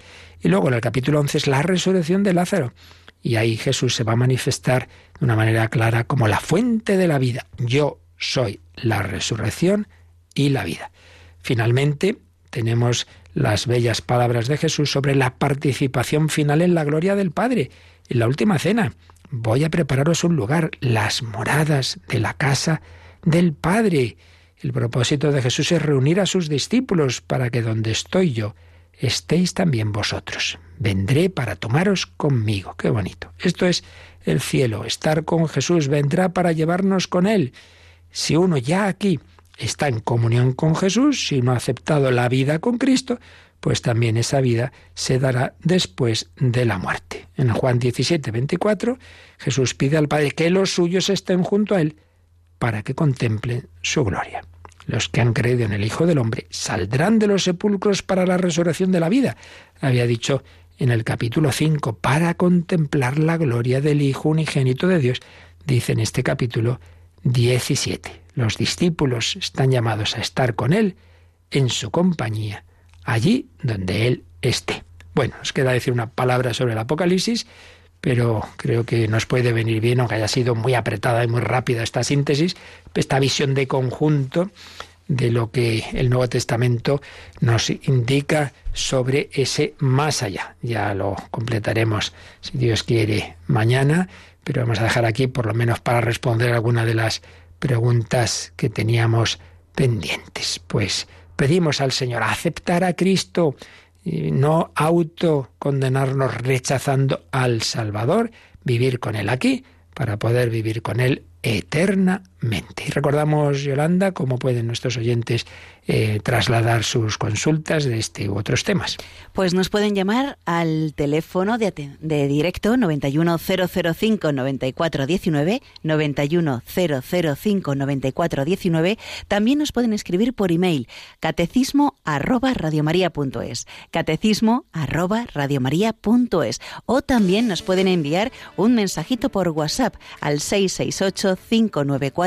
B: Y luego en el capítulo 11 es la resurrección de Lázaro. Y ahí Jesús se va a manifestar de una manera clara como la fuente de la vida. Yo soy la resurrección y la vida. Finalmente, tenemos las bellas palabras de Jesús sobre la participación final en la gloria del Padre. En la última cena, voy a prepararos un lugar, las moradas de la casa del Padre. El propósito de Jesús es reunir a sus discípulos para que donde estoy yo, estéis también vosotros. Vendré para tomaros conmigo. Qué bonito. Esto es el cielo, estar con Jesús, vendrá para llevarnos con Él. Si uno ya aquí está en comunión con Jesús, si no ha aceptado la vida con Cristo, pues también esa vida se dará después de la muerte. En Juan 17, 24, Jesús pide al Padre que los suyos estén junto a Él para que contemplen su gloria. Los que han creído en el Hijo del Hombre saldrán de los sepulcros para la resurrección de la vida. Había dicho en el capítulo 5, para contemplar la gloria del Hijo unigénito de Dios, dice en este capítulo 17. Los discípulos están llamados a estar con Él en su compañía, allí donde Él esté. Bueno, os queda decir una palabra sobre el Apocalipsis, pero creo que nos puede venir bien, aunque haya sido muy apretada y muy rápida esta síntesis, esta visión de conjunto de lo que el Nuevo Testamento nos indica sobre ese más allá. Ya lo completaremos, si Dios quiere, mañana, pero vamos a dejar aquí por lo menos para responder alguna de las preguntas que teníamos pendientes. Pues pedimos al Señor aceptar a Cristo, y no autocondenarnos rechazando al Salvador, vivir con Él aquí para poder vivir con Él eternamente. Y recordamos, Yolanda, cómo pueden nuestros oyentes eh, trasladar sus consultas de este u otros temas.
D: Pues nos pueden llamar al teléfono de, de directo 91005-9419, 91005-9419. También nos pueden escribir por email catecismo arroba radiomaria.es, catecismo arroba radiomaria.es. O también nos pueden enviar un mensajito por WhatsApp al 668 594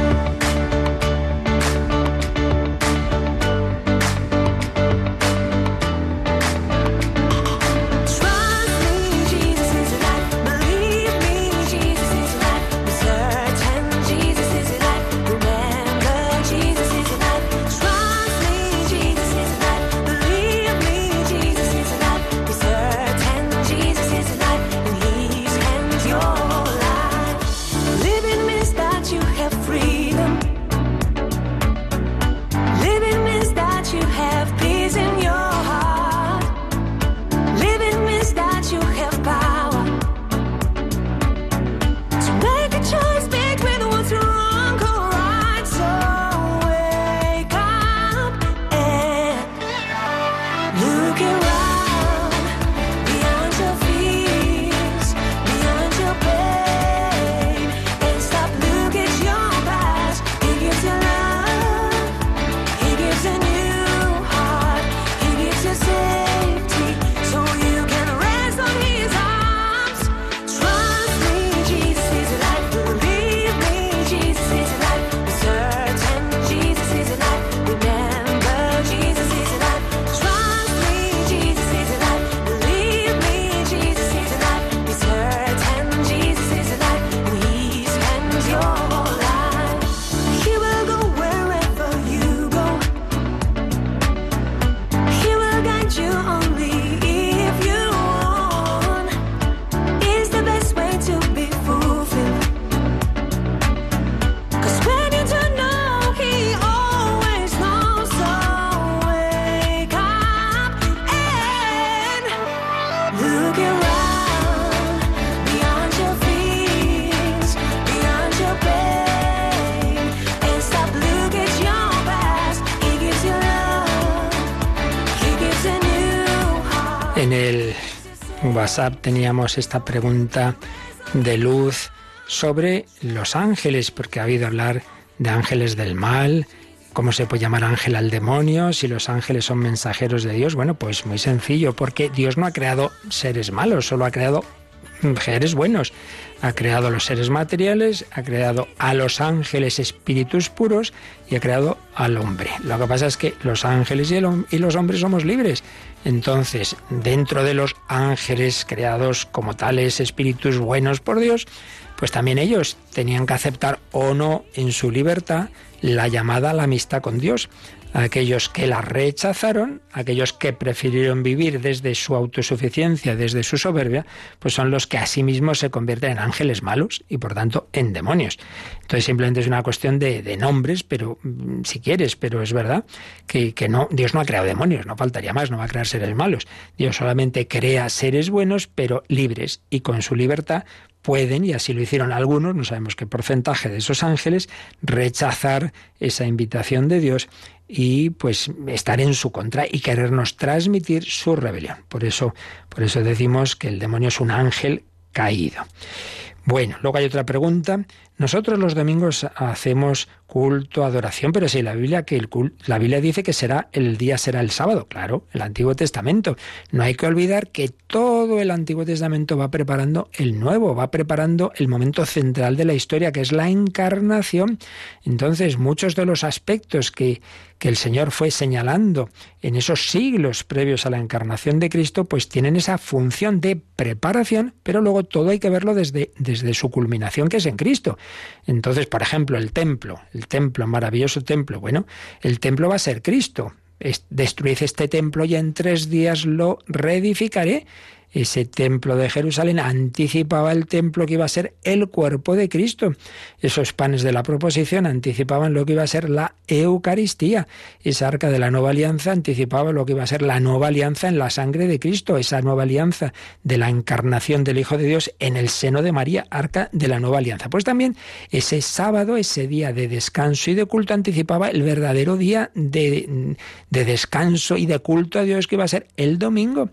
B: Teníamos esta pregunta de luz sobre los ángeles, porque ha habido hablar de ángeles del mal, cómo se puede llamar ángel al demonio, si los ángeles son mensajeros de Dios. Bueno, pues muy sencillo, porque Dios no ha creado seres malos, solo ha creado seres buenos. Ha creado los seres materiales, ha creado a los ángeles espíritus puros y ha creado al hombre. Lo que pasa es que los ángeles y, y los hombres somos libres entonces, dentro de los ángeles creados como tales espíritus buenos por Dios, pues también ellos tenían que aceptar o no en su libertad la llamada a la amistad con Dios aquellos que la rechazaron, aquellos que prefirieron vivir desde su autosuficiencia, desde su soberbia, pues son los que asimismo se convierten en ángeles malos y por tanto en demonios. Entonces simplemente es una cuestión de, nombres, pero mm, si quieres, pero es verdad que, que, no, Dios no ha creado demonios, no faltaría más, no va a crear seres malos. Dios solamente crea seres buenos, pero libres y con su libertad pueden, y así lo hicieron algunos, no sabemos qué porcentaje de esos ángeles, rechazar esa invitación de Dios y pues estar en su contra y querernos transmitir su rebelión. Por eso, por eso decimos que el demonio es un ángel caído. Bueno, luego hay otra pregunta. Nosotros los domingos hacemos culto, adoración, pero si la Biblia que la Biblia dice que será el día será el sábado, claro, el Antiguo Testamento. No hay que olvidar que todo el Antiguo Testamento va preparando el nuevo, va preparando el momento central de la historia, que es la encarnación. Entonces, muchos de los aspectos que, que el Señor fue señalando en esos siglos previos a la encarnación de Cristo, pues tienen esa función de preparación, pero luego todo hay que verlo desde, desde su culminación, que es en Cristo. Entonces, por ejemplo, el templo, el templo, maravilloso templo. Bueno, el templo va a ser Cristo. Destruid este templo y en tres días lo reedificaré. Ese templo de Jerusalén anticipaba el templo que iba a ser el cuerpo de Cristo. Esos panes de la proposición anticipaban lo que iba a ser la Eucaristía. Esa arca de la nueva alianza anticipaba lo que iba a ser la nueva alianza en la sangre de Cristo, esa nueva alianza de la encarnación del Hijo de Dios en el seno de María, arca de la nueva alianza. Pues también ese sábado, ese día de descanso y de culto anticipaba el verdadero día de, de descanso y de culto a Dios que iba a ser el domingo.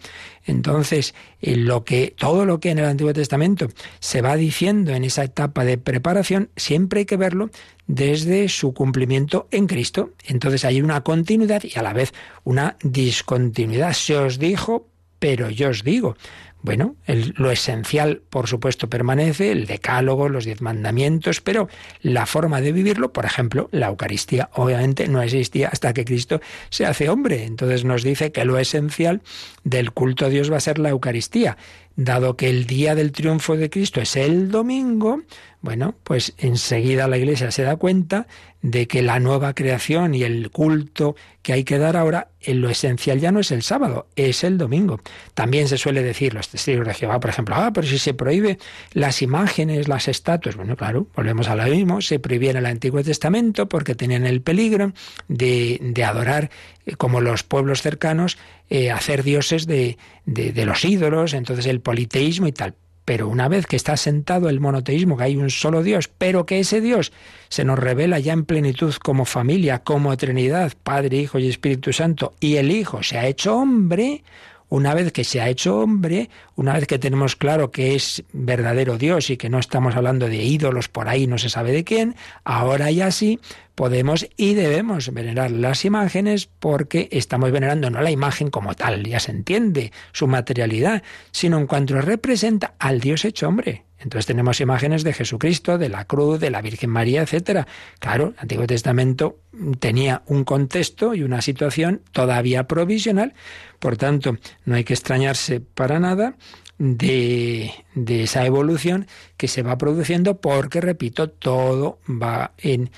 B: Entonces, eh, lo que, todo lo que en el Antiguo Testamento se va diciendo en esa etapa de preparación, siempre hay que verlo desde su cumplimiento en Cristo. Entonces hay una continuidad y a la vez una discontinuidad. Se os dijo, pero yo os digo. Bueno, lo esencial, por supuesto, permanece, el decálogo, los diez mandamientos, pero la forma de vivirlo, por ejemplo, la Eucaristía, obviamente no existía hasta que Cristo se hace hombre. Entonces nos dice que lo esencial del culto a Dios va a ser la Eucaristía. Dado que el día del triunfo de Cristo es el domingo, bueno, pues enseguida la Iglesia se da cuenta de que la nueva creación y el culto que hay que dar ahora, en lo esencial ya no es el sábado, es el domingo. También se suele decir, los testigos de Jehová, por ejemplo, ah, pero si se prohíbe las imágenes, las estatuas, bueno, claro, volvemos a lo mismo, se prohibía en el Antiguo Testamento porque tenían el peligro de, de adorar eh, como los pueblos cercanos, eh, hacer dioses de, de, de los ídolos, entonces el politeísmo y tal. Pero una vez que está sentado el monoteísmo, que hay un solo Dios, pero que ese Dios se nos revela ya en plenitud como familia, como Trinidad, Padre, Hijo y Espíritu Santo, y el Hijo se ha hecho hombre, una vez que se ha hecho hombre, una vez que tenemos claro que es verdadero Dios y que no estamos hablando de ídolos por ahí, no se sabe de quién, ahora ya sí podemos y debemos venerar las imágenes porque estamos venerando no la imagen como tal, ya se entiende su materialidad, sino en cuanto representa al Dios hecho hombre. Entonces tenemos imágenes de Jesucristo, de la cruz, de la Virgen María, etcétera. Claro, el Antiguo Testamento tenía un contexto y una situación todavía provisional, por tanto, no hay que extrañarse para nada de, esa evolución que se va produciendo porque, repito, todo va eh,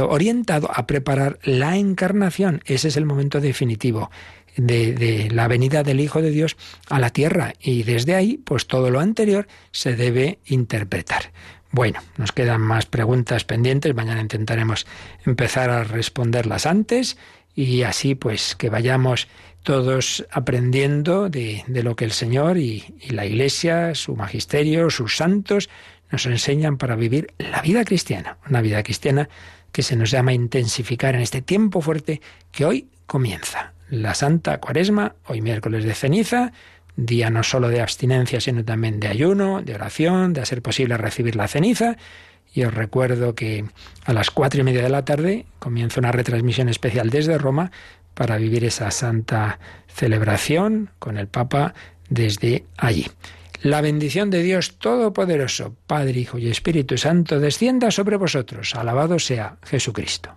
B: orientado a preparar la encarnación. Ese es el momento definitivo. De, de, la venida del Hijo de Dios a la tierra y desde ahí pues todo lo anterior se debe interpretar. Bueno, nos quedan más preguntas pendientes, mañana intentaremos empezar a responderlas antes y así pues que vayamos todos aprendiendo de, lo que el Señor y, y la Iglesia, su magisterio, sus santos, nos enseñan para vivir la vida cristiana, una vida cristiana que se nos llama intensificar en este tiempo fuerte que hoy comienza. La Santa Cuaresma, hoy miércoles de ceniza, día no solo de abstinencia, sino también de ayuno, de oración, de hacer posible recibir la ceniza. Y os recuerdo que a las cuatro y media de la tarde comienza una retransmisión especial desde Roma para vivir esa santa celebración con el Papa desde allí. La bendición de Dios Todopoderoso, Padre, Hijo y Espíritu Santo, descienda sobre vosotros. Alabado sea Jesucristo.